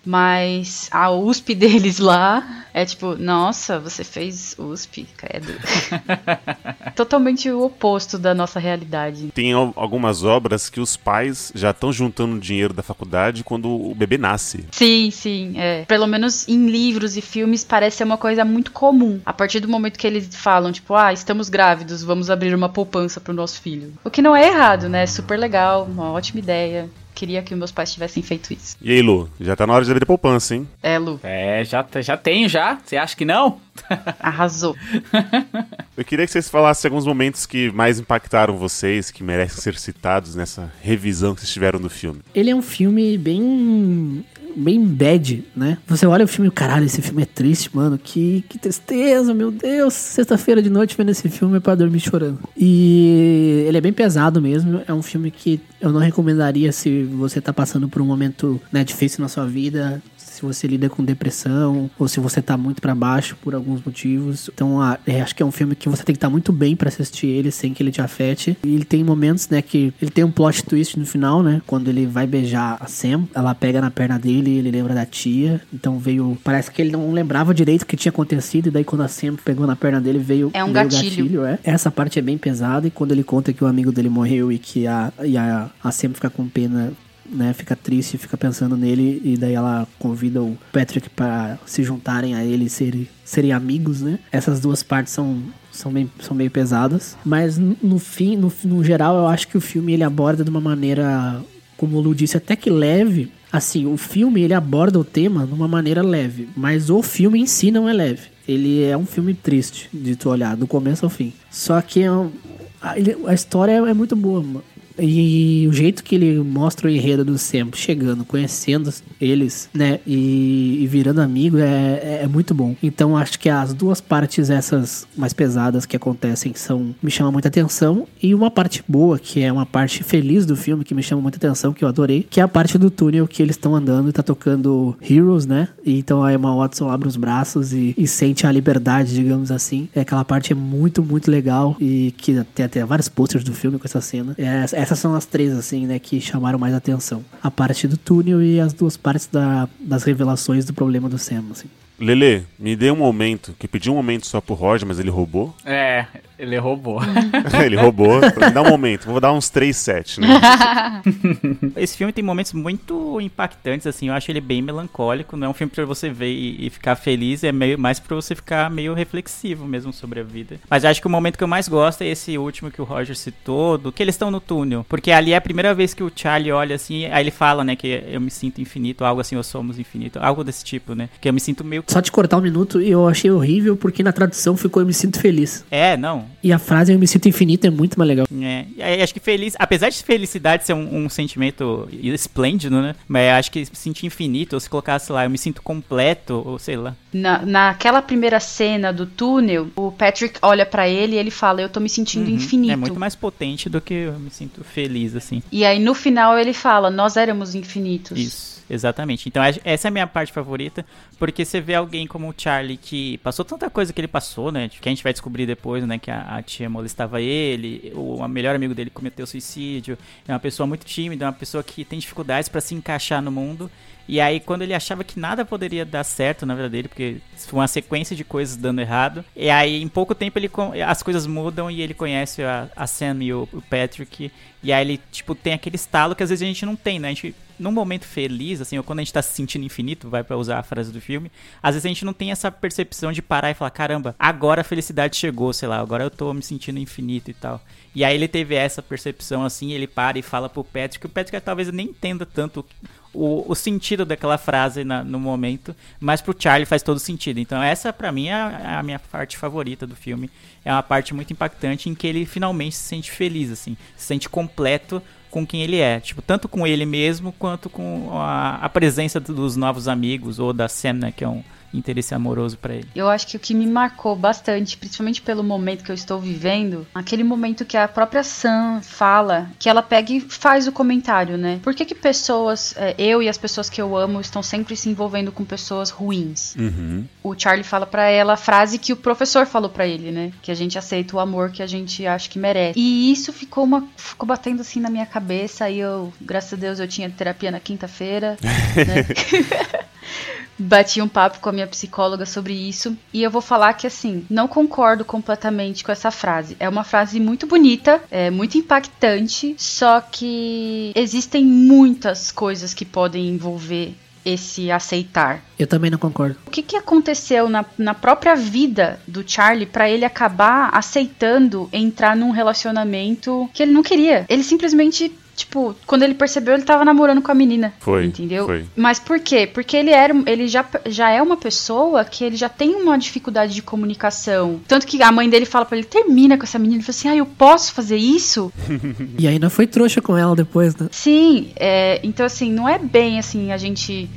Mas a USP deles lá é tipo, nossa, você fez USP, credo. Totalmente o oposto da nossa realidade. Tem al- algumas obras que os pais já estão juntando dinheiro da faculdade quando o bebê nasce. Sim, sim, é. Pelo menos em livros e filmes parece ser uma coisa muito comum. A partir do momento que eles falam, tipo, ah, estamos grávidos, vamos abrir uma poupança pro nosso filho. O que não é errado, né? Super legal, uma ótima ideia. Queria que meus pais tivessem feito isso. E aí, Lu, já tá na hora de abrir poupança, hein? É, Lu, É, já, já tenho já. Você acha que não? arrasou. Eu queria que vocês falassem alguns momentos que mais impactaram vocês, que merecem ser citados nessa revisão que vocês tiveram do filme. Ele é um filme bem. Bem bad, né? Você olha o filme e caralho, esse filme é triste, mano. Que, que tristeza, meu Deus. Sexta-feira de noite vendo esse filme é pra dormir chorando. E ele é bem pesado mesmo. É um filme que eu não recomendaria se você tá passando por um momento né, difícil na sua vida. Se você lida com depressão ou se você tá muito pra baixo por alguns motivos. Então, ah, é, acho que é um filme que você tem que estar muito bem pra assistir ele sem que ele te afete. E ele tem momentos, né, que ele tem um plot twist no final, né? Quando ele vai beijar a Sam, ela pega na perna dele ele lembra da tia. Então veio, parece que ele não lembrava direito o que tinha acontecido e daí quando a Sam pegou na perna dele veio É um veio o gatilho. é. Essa parte é bem pesada e quando ele conta que o amigo dele morreu e que a e a, a Sam fica com pena né, fica triste, fica pensando nele e daí ela convida o Patrick para se juntarem a ele e serem, serem amigos, né? Essas duas partes são são, bem, são meio pesadas, mas no fim, no, no geral, eu acho que o filme ele aborda de uma maneira, como o Lu disse, até que leve. Assim, o filme ele aborda o tema de uma maneira leve, mas o filme em si não é leve. Ele é um filme triste de tu olhar, do começo ao fim. Só que é um- a, a história é muito boa. E o jeito que ele mostra o enredo do Sam chegando, conhecendo eles, né? E, e virando amigo é, é, é muito bom. Então acho que as duas partes, essas mais pesadas que acontecem, são me chamam muita atenção. E uma parte boa, que é uma parte feliz do filme, que me chama muita atenção, que eu adorei, que é a parte do túnel que eles estão andando e tá tocando Heroes, né? E então a Emma Watson abre os braços e, e sente a liberdade, digamos assim. É, aquela parte é muito, muito legal e que tem até vários posters do filme com essa cena. É, essas são as três, assim, né, que chamaram mais atenção. A parte do túnel e as duas partes da- das revelações do problema do Sam, assim. Lele, me dê um momento, que pedi um momento só pro Roger, mas ele roubou. É, ele roubou. ele roubou. Dá um momento, vou dar uns 3, 7, né? Esse filme tem momentos muito impactantes, assim, eu acho ele bem melancólico, não é um filme pra você ver e, e ficar feliz, é meio mais pra você ficar meio reflexivo mesmo sobre a vida. Mas eu acho que o momento que eu mais gosto é esse último que o Roger citou, do que eles estão no túnel, porque ali é a primeira vez que o Charlie olha assim, aí ele fala, né, que eu me sinto infinito, algo assim, ou somos infinito, algo desse tipo, né, que eu me sinto meio... Só te cortar um minuto, eu achei horrível porque na tradução ficou Eu me sinto feliz. É, não, E a frase Eu me sinto infinito é muito mais legal. É, acho que feliz, apesar de felicidade ser um, um sentimento esplêndido, né? Mas acho que se sentir infinito, ou se colocasse lá, eu me sinto completo, ou sei lá. Na, naquela primeira cena do túnel, o Patrick olha pra ele e ele fala: Eu tô me sentindo Uhum. infinito. É muito mais potente do que eu me sinto feliz, assim. E aí no final ele fala: Nós éramos infinitos. Isso, exatamente. Então essa é a minha parte favorita, porque você vê alguém como o Charlie que passou tanta coisa que ele passou, né? Que a gente vai descobrir depois, né? Que a, a tia molestava ele, o, melhor amigo dele cometeu suicídio, é uma pessoa muito tímida, é uma pessoa que tem dificuldades pra se encaixar no mundo. E aí, quando ele achava que nada poderia dar certo na vida dele, porque foi uma sequência de coisas dando errado, e aí, em pouco tempo, ele as coisas mudam e ele conhece a, a Sam e o, o Patrick, e aí ele, tipo, tem aquele estalo que às vezes a gente não tem, né? A gente, num momento feliz, assim, ou quando a gente tá se sentindo infinito, vai pra usar a frase do filme, às vezes a gente não tem essa percepção de parar e falar, caramba, agora a felicidade chegou, sei lá, agora eu tô me sentindo infinito e tal. E aí ele teve essa percepção, assim, ele para e fala pro Patrick, o Patrick talvez nem entenda tanto o, o sentido daquela frase na- no momento, mas pro Charlie faz todo sentido. Então essa pra mim é a, a minha parte favorita do filme. É uma parte muito impactante em que ele finalmente se sente feliz, assim, se sente completo com quem ele é, tipo, tanto com ele mesmo quanto com a, a presença dos novos amigos ou da Sam, né, que é um interesse amoroso pra ele. Eu acho que o que me marcou bastante, principalmente pelo momento que eu estou vivendo, aquele momento que a própria Sam fala, que ela pega e faz o comentário, né? Por que que pessoas, é, eu e as pessoas que eu amo, estão sempre se envolvendo com pessoas ruins? Uhum. O Charlie fala pra ela a frase que o professor falou pra ele, né? Que a gente aceita o amor que a gente acha que merece. E isso ficou uma ficou batendo assim na minha cabeça, e eu, graças a Deus, eu tinha terapia na quinta-feira, né? bati um papo com a minha psicóloga sobre isso e eu vou falar que assim, não concordo completamente com essa frase. É uma frase muito bonita, é muito impactante, só que existem muitas coisas que podem envolver esse aceitar. Eu também não concordo. O que, que aconteceu na, na própria vida do Charlie para ele acabar aceitando entrar num relacionamento que ele não queria? Ele simplesmente Tipo, quando ele percebeu, ele tava namorando com a menina. Foi. Entendeu? Foi. Mas por quê? Porque ele era, ele já, já é uma pessoa que ele já tem uma dificuldade de comunicação. Tanto que a mãe dele fala pra ele, termina com essa menina. Ele fala assim, ah, eu posso fazer isso? E ainda foi trouxa com ela depois, né? Sim, é, então assim, não é bem assim a gente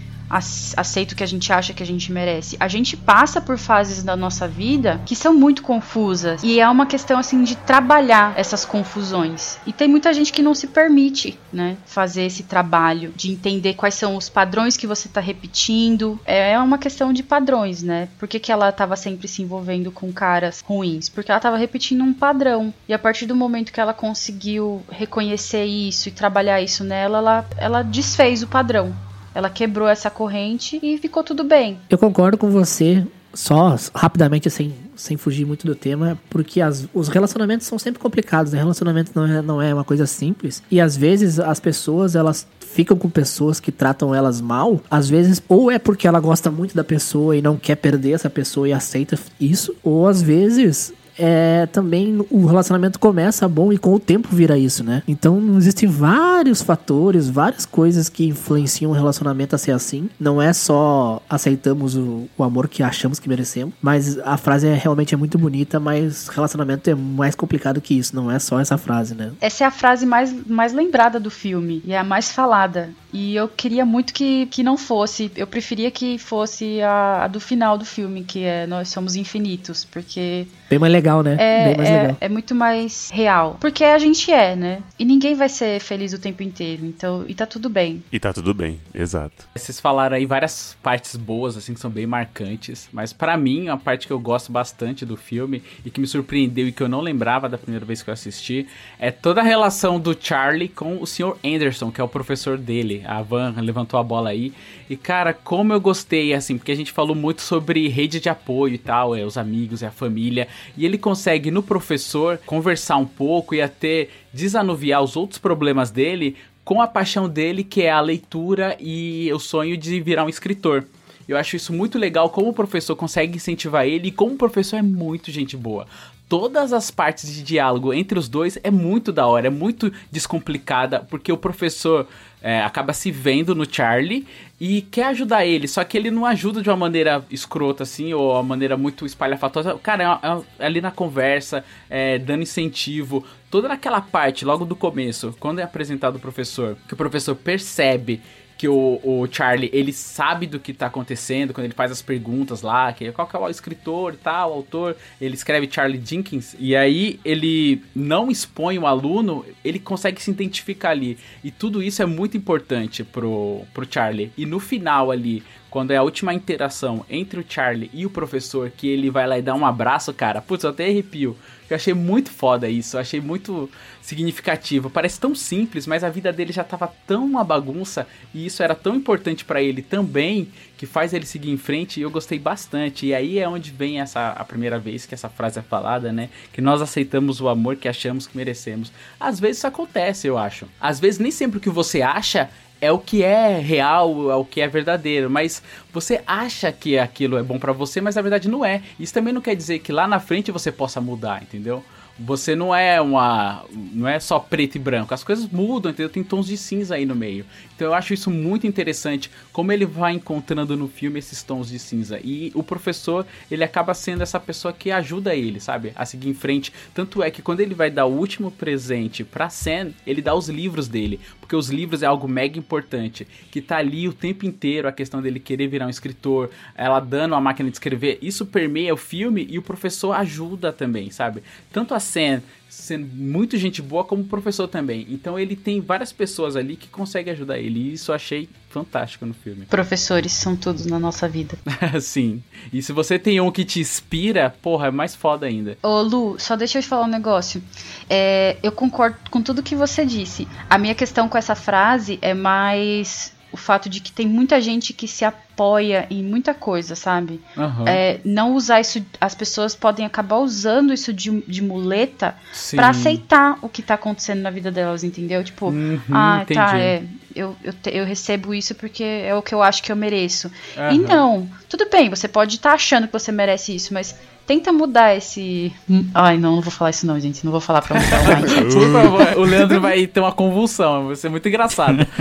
aceita o que a gente acha que a gente merece. A gente passa por fases da nossa vida que são muito confusas e é uma questão assim de trabalhar essas confusões. E tem muita gente que não se permite, né, fazer esse trabalho de entender quais são os padrões que você tá repetindo. É uma questão de padrões, né? Por que, que ela tava sempre se envolvendo com caras ruins? Porque ela tava repetindo um padrão. E a partir do momento que ela conseguiu reconhecer isso e trabalhar isso nela, ela, ela desfez o padrão. Ela quebrou essa corrente e ficou tudo bem. Eu concordo com você, só rapidamente, sem, sem fugir muito do tema, porque as- os relacionamentos são sempre complicados, né? Relacionamento não é, não é uma coisa simples. E às vezes as pessoas, elas ficam com pessoas que tratam elas mal, às vezes ou é porque ela gosta muito da pessoa e não quer perder essa pessoa e aceita isso, ou às vezes é, também o relacionamento começa bom e com o tempo vira isso, né? Então existem vários fatores, várias coisas que influenciam o relacionamento a ser assim. Não é só aceitamos o, o amor que achamos que merecemos, mas a frase é, realmente é muito bonita, mas relacionamento é mais complicado que isso, não é só essa frase, né? Essa é a frase mais, mais lembrada do filme e é a mais falada. E eu queria muito que, que não fosse. Eu preferia que fosse a, a do final do filme, que é Nós Somos Infinitos, porque Bem mais legal, né? é, Bem mais é, legal. é muito mais real. Porque a gente é, né? E ninguém vai ser feliz o tempo inteiro. Então, e tá tudo bem. E tá tudo bem, exato. Vocês falaram aí várias partes boas, assim, que são bem marcantes. Mas pra mim, a parte que eu gosto bastante do filme e que me surpreendeu e que eu não lembrava da primeira vez que eu assisti é toda a relação do Charlie com o Sr. Anderson, que é o professor dele. A Van levantou a bola aí. E cara, como eu gostei, assim, porque a gente falou muito sobre rede de apoio e tal, é, os amigos, é a família. E ele consegue, no professor, conversar um pouco e até desanuviar os outros problemas dele com a paixão dele, que é a leitura e o sonho de virar um escritor. Eu acho isso muito legal, como o professor consegue incentivar ele e como o professor é muito gente boa. Todas as partes de diálogo entre os dois é muito da hora, é muito descomplicada, porque o professor é, acaba se vendo no Charlie e quer ajudar ele, só que ele não ajuda de uma maneira escrota assim, ou uma maneira muito espalhafatosa. Cara, é, é ali na conversa, é, dando incentivo, toda naquela parte, logo do começo, quando é apresentado o professor, que o professor percebe que o, o Charlie, ele sabe do que tá acontecendo quando ele faz as perguntas lá, que qual que é o escritor e tal, o autor, ele escreve Charlie Jenkins, e aí ele não expõe o aluno, ele consegue se identificar ali, e tudo isso é muito importante pro, pro Charlie, e no final ali, quando é a última interação entre o Charlie e o professor, que ele vai lá e dá um abraço, cara, putz, eu até arrepio, eu achei muito foda isso, eu achei muito significativo. Parece tão simples, mas a vida dele já tava tão uma bagunça e isso era tão importante pra ele também, que faz ele seguir em frente e eu gostei bastante. E aí é onde vem essa a primeira vez que essa frase é falada, né? Que nós aceitamos o amor que achamos que merecemos. Às vezes isso acontece, eu acho. Às vezes nem sempre o que você acha é o que é real, é o que é verdadeiro, mas você acha que aquilo é bom pra você, mas na verdade não é. Isso também não quer dizer que lá na frente você possa mudar, entendeu? Você não é uma. não é só preto e branco. As coisas mudam, entendeu? Tem tons de cinza aí no meio. Então eu acho isso muito interessante, como ele vai encontrando no filme esses tons de cinza. E o professor, ele acaba sendo essa pessoa que ajuda ele, sabe? A seguir em frente. Tanto é que quando ele vai dar o último presente pra Sam, ele dá os livros dele. Porque os livros é algo mega importante. Que tá ali o tempo inteiro, a questão dele querer virar um escritor, ela dando a máquina de escrever. Isso permeia o filme e o professor ajuda também, sabe? Tanto a Sam sendo muito gente boa como professor também. Então ele tem várias pessoas ali que conseguem ajudar ele. E isso eu achei fantástico no filme. Professores são tudo na nossa vida. Sim. E se você tem um que te inspira, porra, é mais foda ainda. Ô Lu, só deixa eu te falar um negócio. É, eu concordo com tudo que você disse. A minha questão com essa frase é mais o fato de que tem muita gente que se apoia em muita coisa, sabe? Aham. É, não usar isso, as pessoas podem acabar usando isso de, de muleta pra aceitar o que tá acontecendo na vida delas, entendeu? Tipo, Uhum, ah, tá, entendi. é. Eu, eu, eu recebo isso porque é o que eu acho que eu mereço. E Aham. não, tudo bem, você pode estar achando que você merece isso, mas tenta mudar esse. Ai, não, não vou falar isso, não, gente. Não vou falar pra mudar o mindset. Por favor, o Leandro vai ter uma convulsão, vai ser muito engraçado.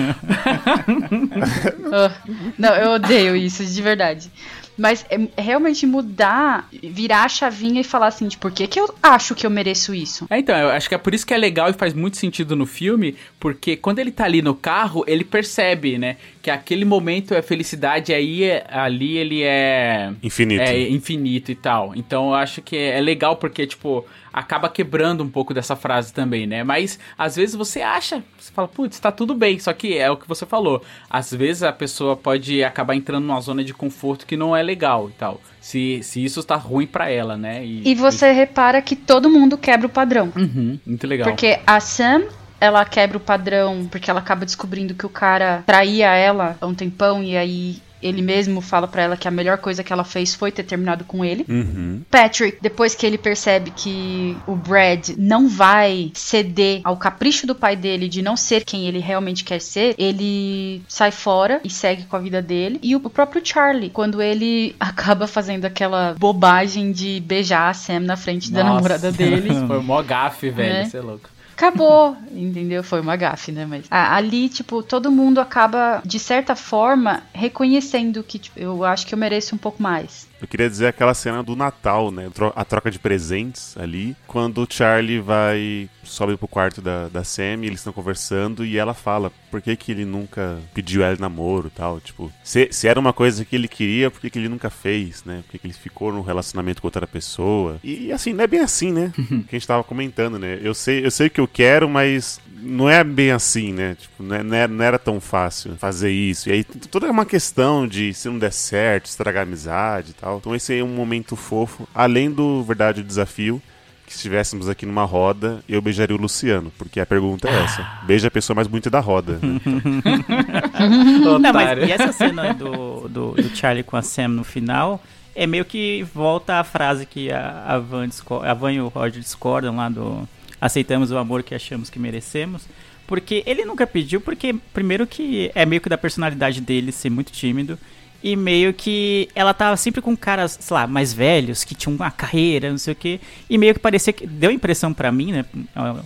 Ah, não, eu odeio isso, de verdade. Mas é, é realmente mudar, virar a chavinha e falar assim, tipo, por que, que eu acho que eu mereço isso? É, então, eu acho que é por isso que é legal e faz muito sentido no filme, porque quando ele tá ali no carro, ele percebe, né, que aquele momento é felicidade, e aí é- ali ele é Infinito. é infinito e tal. Então eu acho que é legal porque, tipo, acaba quebrando um pouco dessa frase também, né? Mas às vezes você acha, você fala, putz, tá tudo bem. Só que é o que você falou. Às vezes a pessoa pode acabar entrando numa zona de conforto que não é legal e tal. Se, se isso tá ruim pra ela, né? E você repara que todo mundo quebra o padrão. Uhum, muito legal. Porque a Sam, ela quebra o padrão porque ela acaba descobrindo que o cara traía ela há um tempão e aí ele mesmo fala pra ela que a melhor coisa que ela fez foi ter terminado com ele. Uhum. Patrick, depois que ele percebe que o Brad não vai ceder ao capricho do pai dele de não ser quem ele realmente quer ser, ele sai fora e segue com a vida dele. E o próprio Charlie, quando ele acaba fazendo aquela bobagem de beijar a Sam na frente da Nossa. namorada dele. Foi mó gafe, velho, É. você é louco. Acabou, entendeu? Foi uma gafe, né? Mas ali, tipo, todo mundo acaba, de certa forma, reconhecendo que tipo, eu acho que eu mereço um pouco mais. Eu queria dizer aquela cena do Natal, né? A troca de presentes ali. Quando o Charlie vai. sobe pro quarto da, da Sam e eles estão conversando e ela fala por que, que ele nunca pediu ela namoro e tal. Tipo, se, se era uma coisa que ele queria, por que, que ele nunca fez, né? Por que, que ele ficou num relacionamento com outra pessoa. E assim, não é bem assim, né? que a gente tava comentando, né? Eu sei, eu sei o que eu quero, mas não é bem assim, né? Tipo, não, é- não era, não era tão fácil fazer isso. E aí toda uma questão de se não der certo, estragar a amizade e tal. Então esse aí é um momento fofo. Além do verdade o desafio, que se estivéssemos aqui numa roda, eu beijaria o Luciano. Porque a pergunta é essa. Beija a pessoa mais bonita da roda. né? Não, mas e essa cena do, do, do Charlie com a Sam no final é meio que volta à frase que a, a, Van, a Van e o Roger discordam lá do aceitamos o amor que achamos que merecemos. Porque ele nunca pediu, porque primeiro que é meio que da personalidade dele ser muito tímido. E meio que ela tava sempre com caras, sei lá, mais velhos, que tinham uma carreira, não sei o quê. E meio que parecia que. Deu a impressão pra mim, né?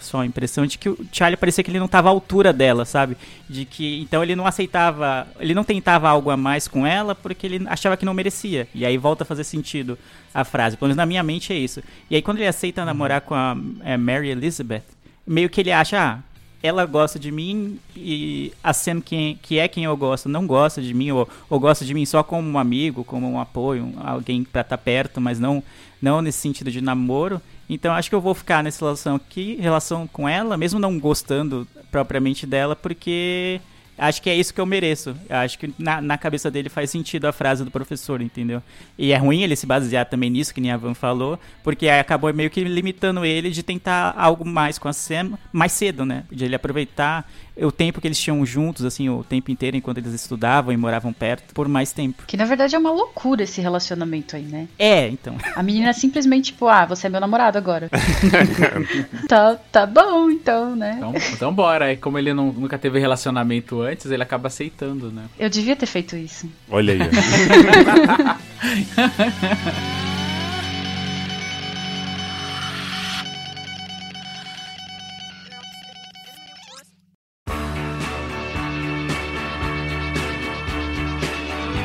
Só a impressão de que o Charlie parecia que ele não tava à altura dela, sabe? De que. Então ele não aceitava. Ele não tentava algo a mais com ela porque ele achava que não merecia. E aí volta a fazer sentido a frase. Pelo menos na minha mente é isso. E aí quando ele aceita namorar com a é, Mary Elizabeth, meio que ele acha. Ah, ela gosta de mim e a Sam, quem, que é quem eu gosto, não gosta de mim, ou, ou gosta de mim só como um amigo, como um apoio, um- alguém pra estar perto, mas não, não nesse sentido de namoro. Então acho que eu vou ficar nessa relação aqui, relação com ela, mesmo não gostando propriamente dela, porque acho que é isso que eu mereço. Acho que na, na cabeça dele faz sentido a frase do professor, entendeu? E é ruim ele se basear também nisso, que nem a Van falou, porque acabou meio que limitando ele de tentar algo mais com a Sam mais cedo, né? De ele aproveitar o tempo que eles tinham juntos, assim, o tempo inteiro enquanto eles estudavam e moravam perto, por mais tempo. Que na verdade é uma loucura esse relacionamento aí, né? É, então. A menina simplesmente, tipo, ah, você é meu namorado agora. tá, tá bom, então, né? Então, então bora. E como ele não- nunca teve relacionamento antes, ele acaba aceitando, né? Eu devia ter feito isso. Olha aí.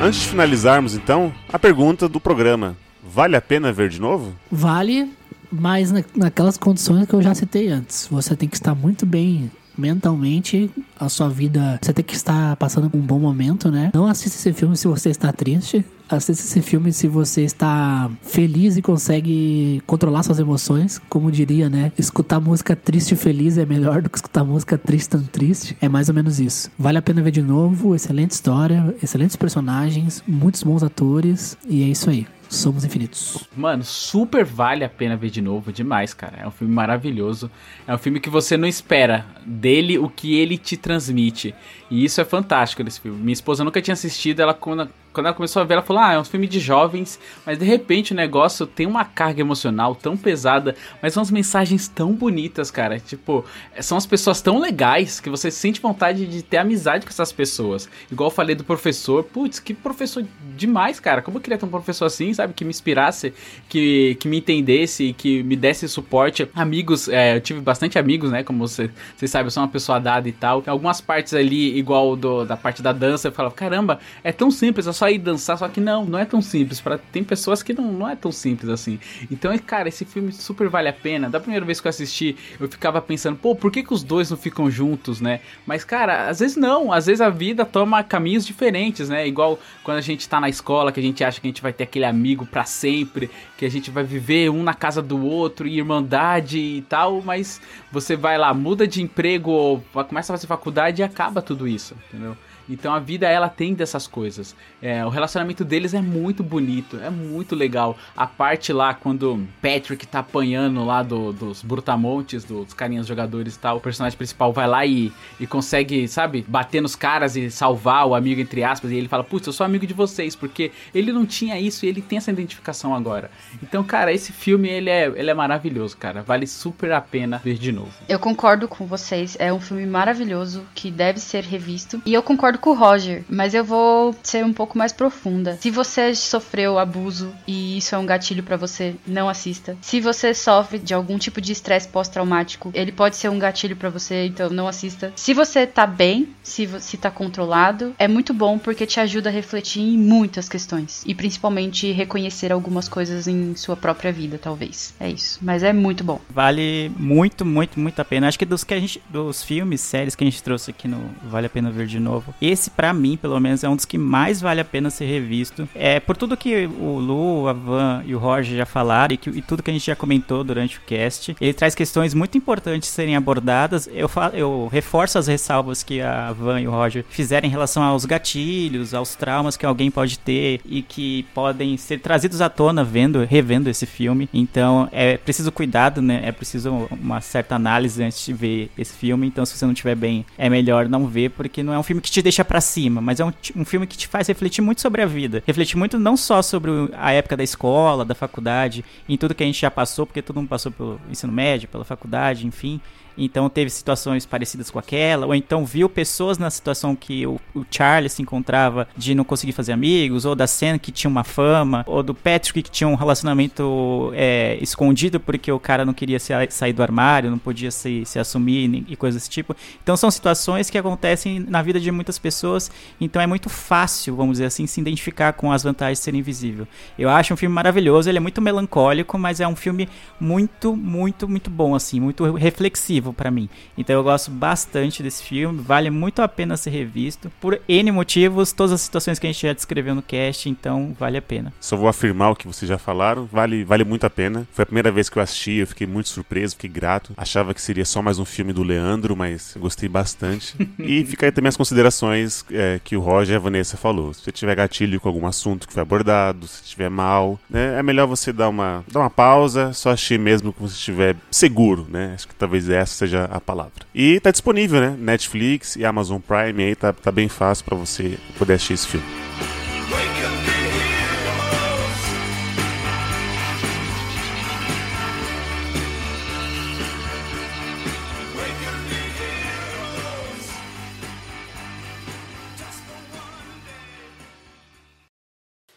Antes de finalizarmos, então, a pergunta do programa: vale a pena ver de novo? Vale, mas na- naquelas condições que eu já citei antes. Você tem que estar muito bem mentalmente, a sua vida, você tem que estar passando um bom momento, né? Não assista esse filme se você está triste. Assista esse filme se você está feliz e consegue controlar suas emoções. Como diria, né? Escutar música triste e feliz é melhor do que escutar música triste tão triste. É mais ou menos isso. Vale a pena ver de novo. Excelente história, excelentes personagens, muitos bons atores. E é isso aí. Somos infinitos. Mano, super vale a pena ver de novo, demais, cara. É um filme maravilhoso. É um filme que você não espera dele o que ele te transmite. E isso é fantástico nesse filme. Minha esposa nunca tinha assistido, ela quando, quando ela começou a ver, ela falou: "Ah, é um filme de jovens", mas de repente o negócio tem uma carga emocional tão pesada, mas são umas mensagens tão bonitas, cara. Tipo, são as pessoas tão legais que você sente vontade de ter amizade com essas pessoas. Igual eu falei do professor, putz, que professor demais, cara. Como eu queria ter um professor assim, sabe, que me inspirasse, que, que me entendesse, que me desse suporte. Amigos, é, eu tive bastante amigos, né? Como você, você sabe, eu sou uma pessoa dada e tal. Algumas partes ali, igual do, da parte da dança, eu falava, caramba, é tão simples, é só ir dançar, só que não, não é tão simples. Pra, tem pessoas que não, não é tão simples assim. Então, cara, esse filme super vale a pena. Da primeira vez que eu assisti, eu ficava pensando, pô, por que, que os dois não ficam juntos, né? Mas, cara, às vezes não, às vezes a vida toma caminhos diferentes, né? Igual quando a gente tá na escola, que a gente acha que a gente vai ter aquele amigo para sempre, que a gente vai viver um na casa do outro, e irmandade e tal, mas você vai lá, muda de emprego, começa a fazer faculdade e acaba tudo isso, entendeu? Então a vida ela tem dessas coisas. É, o relacionamento deles é muito bonito, é muito legal. A parte lá quando Patrick tá apanhando lá do, dos brutamontes, dos carinhas jogadores e tal, o personagem principal vai lá e, e consegue, sabe, bater nos caras e salvar o amigo, entre aspas, e ele fala, putz, eu sou amigo de vocês, porque ele não tinha isso e ele tem essa identificação agora. Então, cara, esse filme ele é, ele é maravilhoso, cara. Vale super a pena ver de novo. Eu concordo com vocês, é um filme maravilhoso que deve ser revisto. E eu concordo com o Roger, mas eu vou ser um pouco mais profunda. Se você sofreu abuso e isso é um gatilho pra você, não assista. Se você sofre de algum tipo de estresse pós-traumático, ele pode ser um gatilho pra você, então não assista. Se você tá bem, se, se tá controlado, é muito bom porque te ajuda a refletir em muitas questões. E principalmente reconhecer algumas coisas em sua própria vida, talvez. É isso. Mas é muito bom. Vale muito, muito, muito a pena. Acho que dos que a gente, dos filmes, séries que a gente trouxe aqui no Vale a Pena Ver de Novo, esse pra mim, pelo menos, é um dos que mais vale a pena ser revisto. É por tudo que o Lu, a Van e o Roger já falaram e, que, e tudo que a gente já comentou durante o cast. Ele traz questões muito importantes serem abordadas. Eu, falo, eu reforço as ressalvas que a Van e o Roger fizeram em relação aos gatilhos, aos traumas que alguém pode ter e que podem ser trazidos à tona vendo, revendo esse filme. Então é preciso cuidado, né? É preciso uma certa análise antes de ver esse filme. Então, se você não estiver bem, é melhor não ver, porque não é um filme que te deixa pra cima, mas é um, um filme que te faz refletir muito sobre a vida. Refletir muito não só sobre a época da escola, da faculdade, em tudo que a gente já passou, porque todo mundo passou pelo ensino médio, pela faculdade, enfim. Então teve situações parecidas com aquela, ou então viu pessoas na situação que o, o Charlie se encontrava de não conseguir fazer amigos, ou da Sam que tinha uma fama, ou do Patrick que tinha um relacionamento é, escondido porque o cara não queria se- sair do armário, não podia se, se assumir e coisas desse tipo. Então são situações que acontecem na vida de muitas pessoas, então é muito fácil, vamos dizer assim, se identificar com as vantagens de ser invisível. Eu acho um filme maravilhoso, ele é muito melancólico, mas é um filme muito, muito, muito bom, assim, muito reflexivo pra mim. Então eu gosto bastante desse filme, vale muito a pena ser revisto, por N motivos, todas as situações que a gente já descreveu no cast, então vale a pena. Só vou afirmar o que vocês já falaram, vale, vale muito a pena. Foi a primeira vez que eu assisti, eu fiquei muito surpreso, fiquei grato. Achava que seria só mais um filme do Leandro, mas gostei bastante. e fica aí também as considerações é, que o Roger e a Vanessa falou. Se você tiver gatilho com algum assunto que foi abordado, se estiver mal, né, é melhor você dar uma, dar uma pausa, só assistir mesmo que você estiver seguro, né? Acho que talvez essa seja a palavra. E tá disponível, né? Netflix e Amazon Prime aí, tá, tá bem fácil pra você poder assistir esse filme.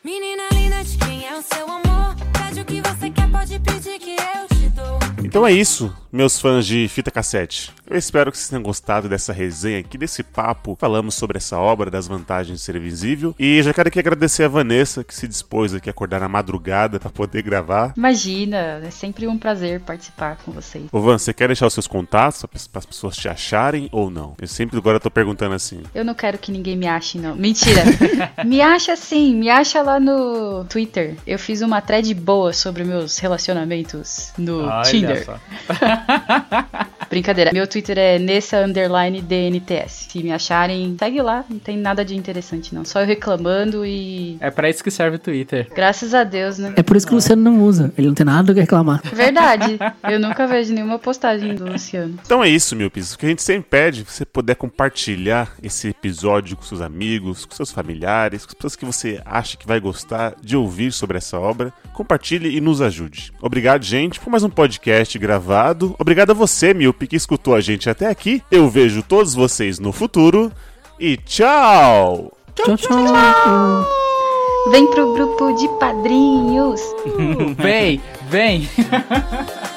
Menina linda de quem é o seu amor? Pede o que você quer, pode pedir que eu te dou. Então é isso, meus fãs de fita cassete. Eu espero que vocês tenham gostado dessa resenha aqui, desse papo. Falamos sobre essa obra, das vantagens de ser invisível. E já quero aqui agradecer a Vanessa, que se dispôs aqui a acordar na madrugada para poder gravar. Imagina, é sempre um prazer participar com vocês. Ô Van, você quer deixar os seus contatos para as pessoas te acharem ou não? Eu sempre agora tô perguntando assim. Eu não quero que ninguém me ache, não. Mentira. me acha sim, me acha lá no Twitter. Eu fiz uma thread boa sobre meus relacionamentos no Olha Tinder. Brincadeira. Meu Twitter é nessa underline DNTS. Se me acharem, segue lá. Não tem nada de interessante, não. Só eu reclamando e. É pra isso que serve o Twitter. Graças a Deus, né? É por isso que o Luciano não usa. Ele não tem nada do que reclamar. Verdade. Eu nunca vejo nenhuma postagem do Luciano. Então é isso, Milpis. O que a gente sempre pede, se você puder compartilhar esse episódio com seus amigos, com seus familiares, com as pessoas que você acha que vai gostar de ouvir sobre essa obra, compartilhe e nos ajude. Obrigado, gente, por mais um podcast gravado. Obrigado a você, Milp, que escutou a gente até aqui. Eu vejo todos vocês no futuro e tchau! Tchau, tchau. Vem pro grupo de padrinhos. vem, vem.